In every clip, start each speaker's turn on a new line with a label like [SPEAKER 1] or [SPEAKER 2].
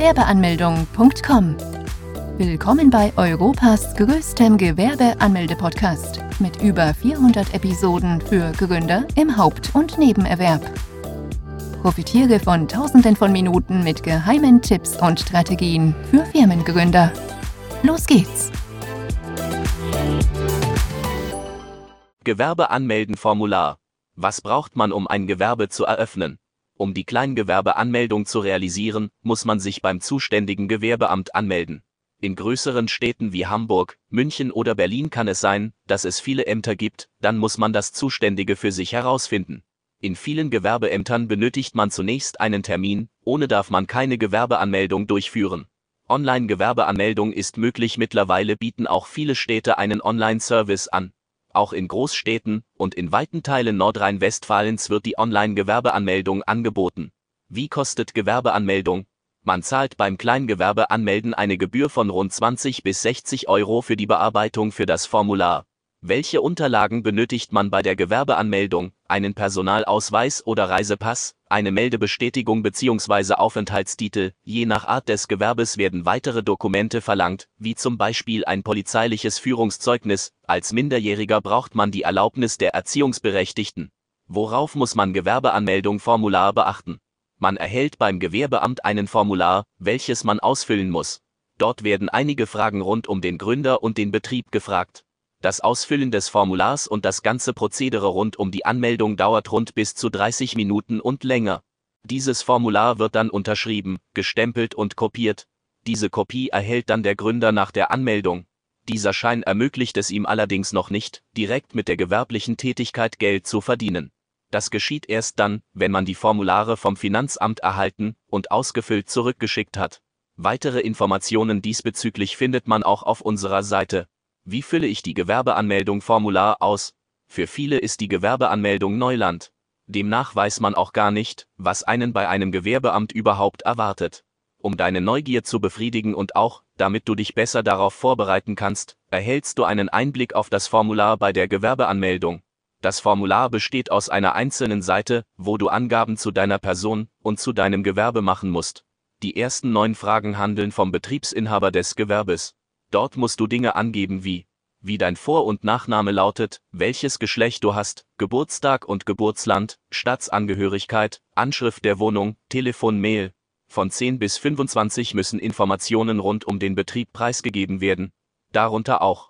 [SPEAKER 1] Gewerbeanmeldung.com. Willkommen bei Europas größtem Gewerbeanmelde-Podcast mit über 400 Episoden für Gründer im Haupt- und Nebenerwerb. Profitiere von Tausenden von Minuten mit geheimen Tipps und Strategien für Firmengründer. Los geht's!
[SPEAKER 2] Gewerbeanmelden-Formular. Was braucht man, um ein Gewerbe zu eröffnen? Um die Kleingewerbeanmeldung zu realisieren, muss man sich beim zuständigen Gewerbeamt anmelden. In größeren Städten wie Hamburg, München oder Berlin kann es sein, dass es viele Ämter gibt, dann muss man das Zuständige für sich herausfinden. In vielen Gewerbeämtern benötigt man zunächst einen Termin, ohne darf man keine Gewerbeanmeldung durchführen. Online-Gewerbeanmeldung ist möglich mittlerweile bieten auch viele Städte einen Online-Service an. Auch in Großstädten und in weiten Teilen Nordrhein-Westfalens wird die Online-Gewerbeanmeldung angeboten. Wie kostet Gewerbeanmeldung? Man zahlt beim Kleingewerbeanmelden eine Gebühr von rund 20 bis 60 Euro für die Bearbeitung für das Formular. Welche Unterlagen benötigt man bei der Gewerbeanmeldung? Einen Personalausweis oder Reisepass, eine Meldebestätigung bzw. Aufenthaltstitel. Je nach Art des Gewerbes werden weitere Dokumente verlangt, wie zum Beispiel ein polizeiliches Führungszeugnis. Als Minderjähriger braucht man die Erlaubnis der Erziehungsberechtigten. Worauf muss man Gewerbeanmeldung Formular beachten? Man erhält beim Gewerbeamt einen Formular, welches man ausfüllen muss. Dort werden einige Fragen rund um den Gründer und den Betrieb gefragt. Das Ausfüllen des Formulars und das ganze Prozedere rund um die Anmeldung dauert rund bis zu 30 Minuten und länger. Dieses Formular wird dann unterschrieben, gestempelt und kopiert. Diese Kopie erhält dann der Gründer nach der Anmeldung. Dieser Schein ermöglicht es ihm allerdings noch nicht, direkt mit der gewerblichen Tätigkeit Geld zu verdienen. Das geschieht erst dann, wenn man die Formulare vom Finanzamt erhalten und ausgefüllt zurückgeschickt hat. Weitere Informationen diesbezüglich findet man auch auf unserer Seite wie fülle ich die Gewerbeanmeldung Formular aus? Für viele ist die Gewerbeanmeldung Neuland. Demnach weiß man auch gar nicht, was einen bei einem Gewerbeamt überhaupt erwartet. Um deine Neugier zu befriedigen und auch, damit du dich besser darauf vorbereiten kannst, erhältst du einen Einblick auf das Formular bei der Gewerbeanmeldung. Das Formular besteht aus einer einzelnen Seite, wo du Angaben zu deiner Person und zu deinem Gewerbe machen musst. Die ersten neun Fragen handeln vom Betriebsinhaber des Gewerbes. Dort musst du Dinge angeben wie, wie dein Vor- und Nachname lautet, welches Geschlecht du hast, Geburtstag und Geburtsland, Staatsangehörigkeit, Anschrift der Wohnung, Telefon, Mail. Von 10 bis 25 müssen Informationen rund um den Betrieb preisgegeben werden, darunter auch,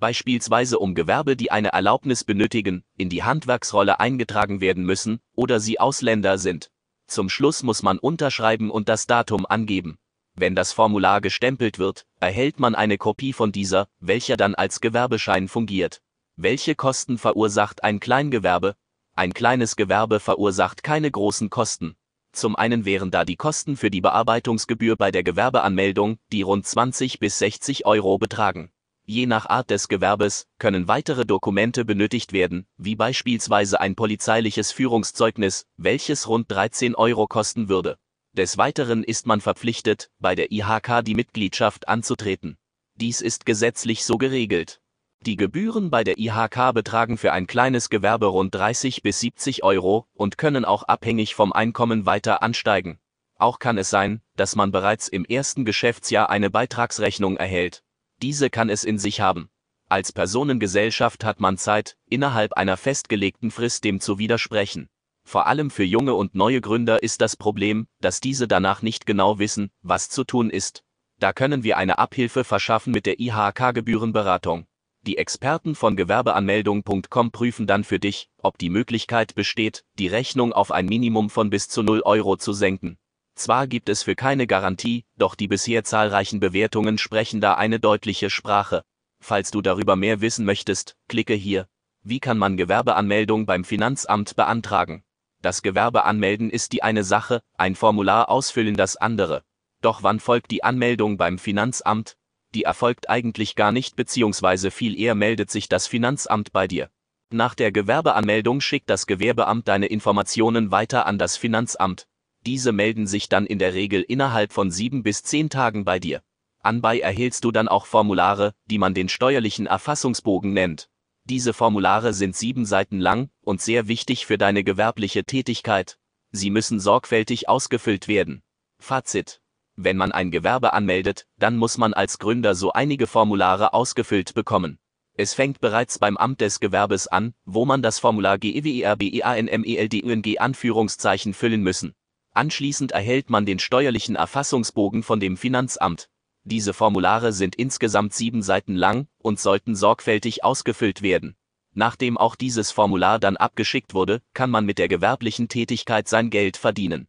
[SPEAKER 2] Beispielsweise um Gewerbe, die eine Erlaubnis benötigen, in die Handwerksrolle eingetragen werden müssen oder sie Ausländer sind. Zum Schluss muss man unterschreiben und das Datum angeben. Wenn das Formular gestempelt wird, erhält man eine Kopie von dieser, welcher dann als Gewerbeschein fungiert. Welche Kosten verursacht ein Kleingewerbe? Ein kleines Gewerbe verursacht keine großen Kosten. Zum einen wären da die Kosten für die Bearbeitungsgebühr bei der Gewerbeanmeldung, die rund 20 bis 60 Euro betragen. Je nach Art des Gewerbes können weitere Dokumente benötigt werden, wie beispielsweise ein polizeiliches Führungszeugnis, welches rund 13 Euro kosten würde. Des Weiteren ist man verpflichtet, bei der IHK die Mitgliedschaft anzutreten. Dies ist gesetzlich so geregelt. Die Gebühren bei der IHK betragen für ein kleines Gewerbe rund 30 bis 70 Euro und können auch abhängig vom Einkommen weiter ansteigen. Auch kann es sein, dass man bereits im ersten Geschäftsjahr eine Beitragsrechnung erhält. Diese kann es in sich haben. Als Personengesellschaft hat man Zeit, innerhalb einer festgelegten Frist dem zu widersprechen. Vor allem für junge und neue Gründer ist das Problem, dass diese danach nicht genau wissen, was zu tun ist. Da können wir eine Abhilfe verschaffen mit der IHK-Gebührenberatung. Die Experten von Gewerbeanmeldung.com prüfen dann für dich, ob die Möglichkeit besteht, die Rechnung auf ein Minimum von bis zu 0 Euro zu senken. Zwar gibt es für keine Garantie, doch die bisher zahlreichen Bewertungen sprechen da eine deutliche Sprache. Falls du darüber mehr wissen möchtest, klicke hier. Wie kann man Gewerbeanmeldung beim Finanzamt beantragen? Das Gewerbeanmelden ist die eine Sache, ein Formular ausfüllen das andere. Doch wann folgt die Anmeldung beim Finanzamt? Die erfolgt eigentlich gar nicht bzw. viel eher meldet sich das Finanzamt bei dir. Nach der Gewerbeanmeldung schickt das Gewerbeamt deine Informationen weiter an das Finanzamt. Diese melden sich dann in der Regel innerhalb von sieben bis zehn Tagen bei dir. Anbei erhältst du dann auch Formulare, die man den steuerlichen Erfassungsbogen nennt. Diese Formulare sind sieben Seiten lang und sehr wichtig für deine gewerbliche Tätigkeit. Sie müssen sorgfältig ausgefüllt werden. Fazit. Wenn man ein Gewerbe anmeldet, dann muss man als Gründer so einige Formulare ausgefüllt bekommen. Es fängt bereits beim Amt des Gewerbes an, wo man das Formular GEWERBEANMELDUNG Anführungszeichen füllen müssen. Anschließend erhält man den steuerlichen Erfassungsbogen von dem Finanzamt. Diese Formulare sind insgesamt sieben Seiten lang und sollten sorgfältig ausgefüllt werden. Nachdem auch dieses Formular dann abgeschickt wurde, kann man mit der gewerblichen Tätigkeit sein Geld verdienen.